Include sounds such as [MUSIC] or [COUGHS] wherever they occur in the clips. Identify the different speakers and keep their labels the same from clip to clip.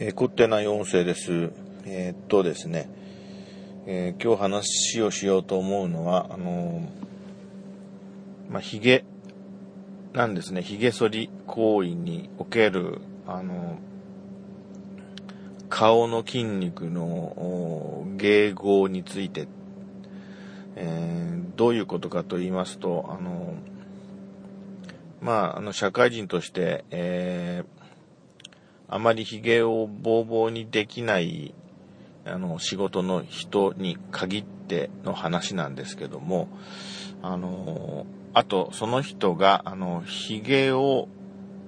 Speaker 1: えー、凝ってない音声です。えー、っとですね、えー、今日話をしようと思うのは、あの、まあ、髭なんですね。髭剃り行為における、あの顔の筋肉の迎合について、えどういうことかと言いますと、あのまあ、あの、社会人として、えー、あまり髭をぼうぼうにできないあの仕事の人に限っての話なんですけどもあのあとその人があの髭を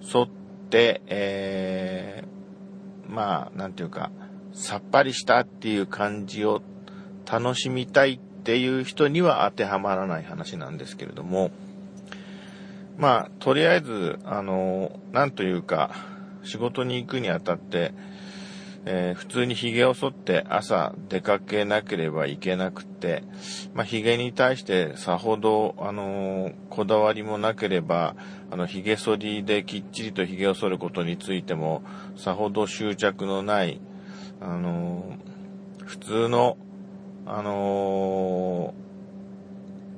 Speaker 1: 剃って、えー、まあなんていうかさっぱりしたっていう感じを楽しみたいっていう人には当てはまらない話なんですけれどもまあとりあえずあのなんというか仕事に行くにあたって、えー、普通に髭を剃って朝出かけなければいけなくて、まあ、髭に対してさほど、あのー、こだわりもなければ、あの、髭剃りできっちりと髭を剃ることについても、さほど執着のない、あのー、普通の、あの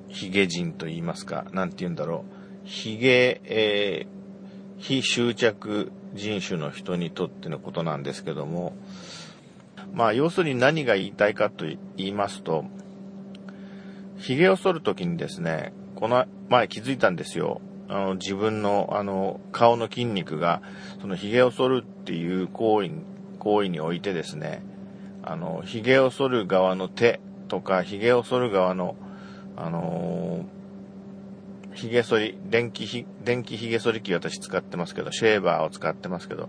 Speaker 1: ー、髭人と言いますか、なんて言うんだろう。髭、え、非執着人種の人にとってのことなんですけども、まあ、要するに何が言いたいかと言いますと、髭を剃るときにですね、この前気づいたんですよ。あの、自分の、あの、顔の筋肉が、その髭を剃るっていう行為、行為においてですね、あの、髭を剃る側の手とか、髭を剃る側の、あのー髭剃り、電気ひ、電気髭剃り機私使ってますけど、シェーバーを使ってますけど、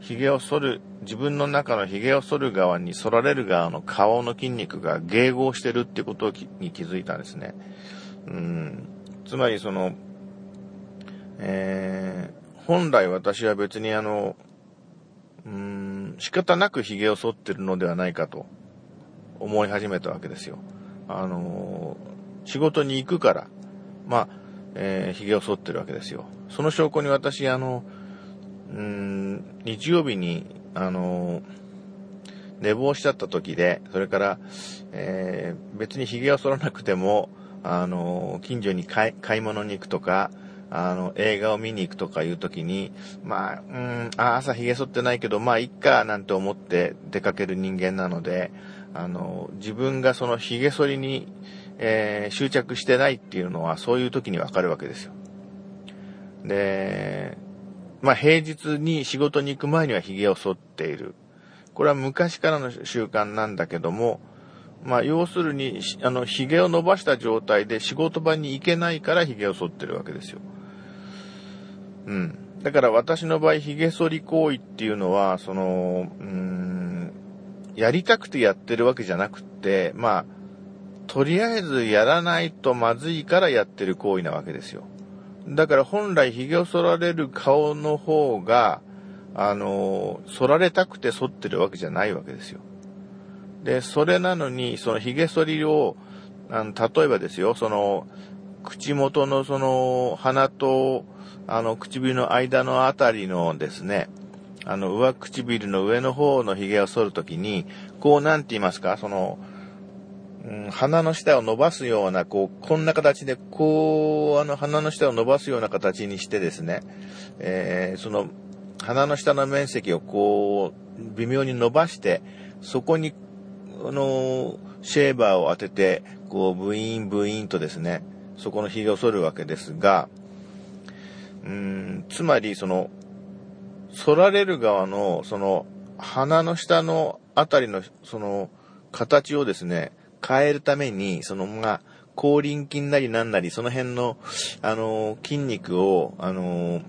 Speaker 1: 髭を剃る、自分の中の髭を剃る側に剃られる側の顔の筋肉が迎合してるってことに気づいたんですね。うん。つまりその、えー、本来私は別にあの、うーん、仕方なく髭を剃ってるのではないかと思い始めたわけですよ。あの、仕事に行くから、まあ、えー、髭を剃ってるわけですよ。その証拠に私、あの、うん、日曜日に、あの、寝坊しちゃった時で、それから、えー、別に髭を剃らなくても、あの、近所に買い物に行くとか、あの、映画を見に行くとかいう時に、まあ、うん、あ、朝髭剃ってないけど、まあ、いっか、なんて思って出かける人間なので、あの、自分がその髭剃りに、えー、執着してないっていうのはそういう時にわかるわけですよ。で、まあ平日に仕事に行く前には髭を剃っている。これは昔からの習慣なんだけども、まあ要するに、あの、髭を伸ばした状態で仕事場に行けないから髭を剃ってるわけですよ。うん。だから私の場合、髭剃り行為っていうのは、その、うん、やりたくてやってるわけじゃなくって、まあ、とりあえずやらないとまずいからやってる行為なわけですよ。だから本来髭を剃られる顔の方が、あの、剃られたくて剃ってるわけじゃないわけですよ。で、それなのに、その髭剃りを、あの例えばですよ、その、口元のその鼻と、あの、唇の間のあたりのですね、あの、上唇の上の方の髭を剃るときに、こう、なんて言いますか、その、うん、鼻の下を伸ばすような、こう、こんな形で、こう、あの、鼻の下を伸ばすような形にしてですね、えー、その、鼻の下の面積をこう、微妙に伸ばして、そこに、あの、シェーバーを当てて、こう、ブイーンブイーンとですね、そこの髭を剃るわけですが、うん、つまり、その、剃られる側の、その、鼻の下のあたりの、その、形をですね、変えるために、その、まあ、口輪筋なりなんなり、その辺の、あの筋肉を、あの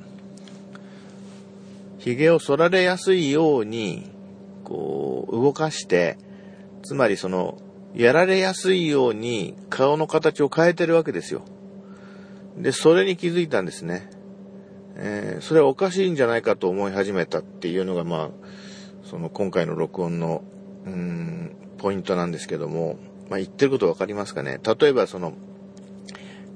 Speaker 1: 髭を剃られやすいように、こう、動かして、つまりその、やられやすいように顔の形を変えてるわけですよ。で、それに気づいたんですね。えー、それはおかしいんじゃないかと思い始めたっていうのが、まあ、その今回の録音の、うん、ポイントなんですけども、まあ、言ってることわかりますかね？例えばその、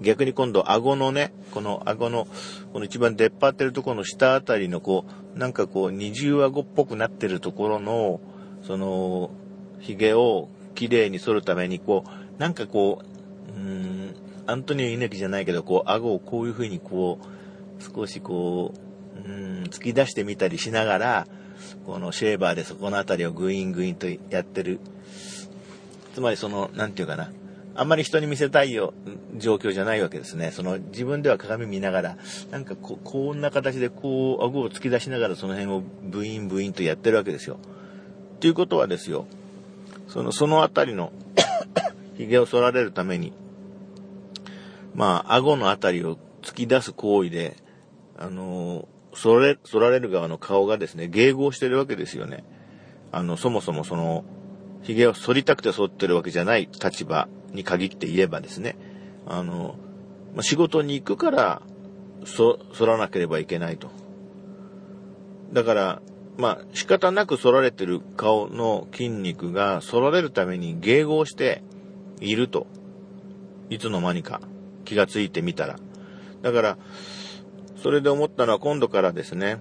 Speaker 1: 逆に今度顎のね、この顎の、この一番出っ張ってるところの下あたりのこう、なんかこう、二重顎っぽくなってるところの、その、髭を綺麗に剃るために、こう、なんかこう、うん、アントニオ猪木じゃないけど、こう、顎をこういう風にこう、少しこう、うん、突き出してみたりしながら、このシェーバーでそこの辺りをグイングインとやってる。つまりその、なんていうかな。あんまり人に見せたいよ、状況じゃないわけですね。その、自分では鏡見ながら、なんかこ、こんな形でこう、顎を突き出しながらその辺をブインブインとやってるわけですよ。ということはですよ、その、その辺りの [COUGHS] 髭を剃られるために、まあ、顎の辺りを突き出す行為で、あの、剃られ、剃られる側の顔がですね、迎合してるわけですよね。あの、そもそもその、髭を剃りたくて剃ってるわけじゃない立場に限って言えばですね、あの、ま仕事に行くから、そ、反らなければいけないと。だから、まあ、仕方なく反られてる顔の筋肉が反られるために迎合していると。いつの間にか気がついてみたら。だから、それで思ったのは今度からですね、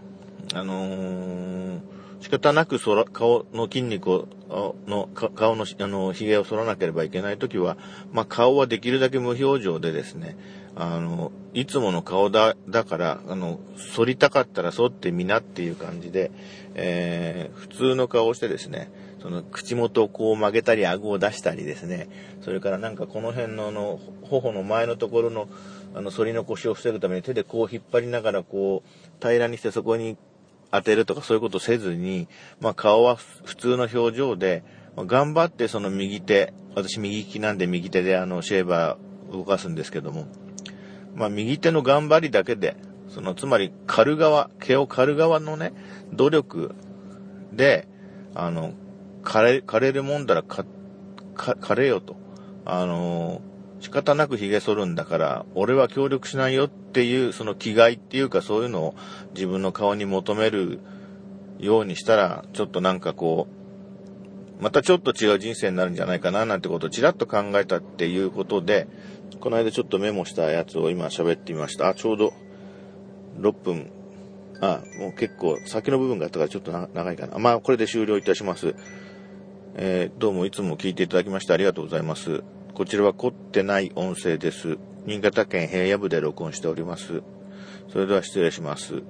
Speaker 1: あのー、仕方なく顔の筋肉をの、顔の、あの、髭を剃らなければいけないときは、まあ、顔はできるだけ無表情でですね、あの、いつもの顔だ、だから、あの、反りたかったら反ってみなっていう感じで、えー、普通の顔をしてですね、その口元をこう曲げたり顎を出したりですね、それからなんかこの辺のあの、頬の前のところの、あの、反りの腰を防ぐために手でこう引っ張りながらこう、平らにしてそこに当てるとかそういうことせずに、まあ顔は普通の表情でま、頑張ってその右手、私右利きなんで右手であのシェーバー動かすんですけども、まあ右手の頑張りだけで、そのつまり刈る側、毛を刈る側のね、努力で、あの、枯れ、枯れるもんだらか、か、枯れよと。あの仕方なく髭剃るんだから、俺は協力しないよっていう、その気概っていうかそういうのを自分の顔に求めるようにしたら、ちょっとなんかこう、またちょっと違う人生になるんじゃないかななんてことをちらっと考えたっていうことで、この間ちょっとメモしたやつを今喋ってみました。あ、ちょうど6分。あ、もう結構先の部分があったからちょっと長いかな。まあ、これで終了いたします。えー、どうもいつも聞いていただきましてありがとうございます。こちらは凝ってない音声です。新潟県平野部で録音しております。それでは失礼します。